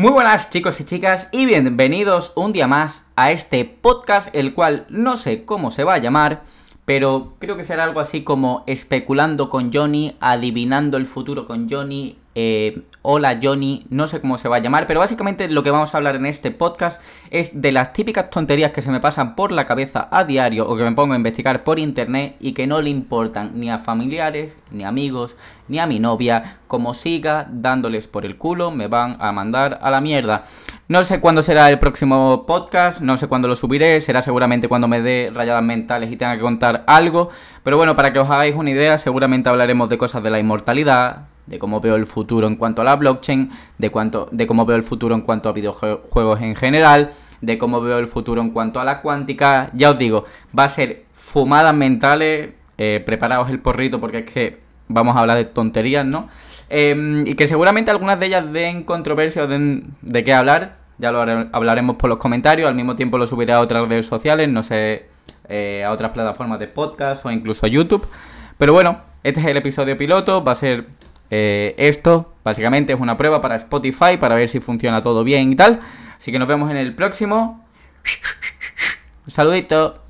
Muy buenas chicos y chicas y bienvenidos un día más a este podcast, el cual no sé cómo se va a llamar, pero creo que será algo así como especulando con Johnny, adivinando el futuro con Johnny, eh, Hola Johnny, no sé cómo se va a llamar, pero básicamente lo que vamos a hablar en este podcast es de las típicas tonterías que se me pasan por la cabeza a diario o que me pongo a investigar por internet y que no le importan ni a familiares, ni amigos, ni a mi novia. Como siga dándoles por el culo, me van a mandar a la mierda. No sé cuándo será el próximo podcast, no sé cuándo lo subiré, será seguramente cuando me dé rayadas mentales y tenga que contar algo. Pero bueno, para que os hagáis una idea, seguramente hablaremos de cosas de la inmortalidad, de cómo veo el futuro en cuanto a la blockchain, de, de cómo veo el futuro en cuanto a videojuegos en general, de cómo veo el futuro en cuanto a la cuántica. Ya os digo, va a ser fumadas mentales, eh, preparaos el porrito porque es que vamos a hablar de tonterías, ¿no? Em, y que seguramente algunas de ellas den controversia o den de qué hablar, ya lo hablaremos por los comentarios, al mismo tiempo lo subiré a otras redes sociales, no sé, eh, a otras plataformas de podcast o incluso a YouTube. Pero bueno, este es el episodio piloto, va a ser eh, esto básicamente es una prueba para Spotify para ver si funciona todo bien y tal. Así que nos vemos en el próximo. Saludito.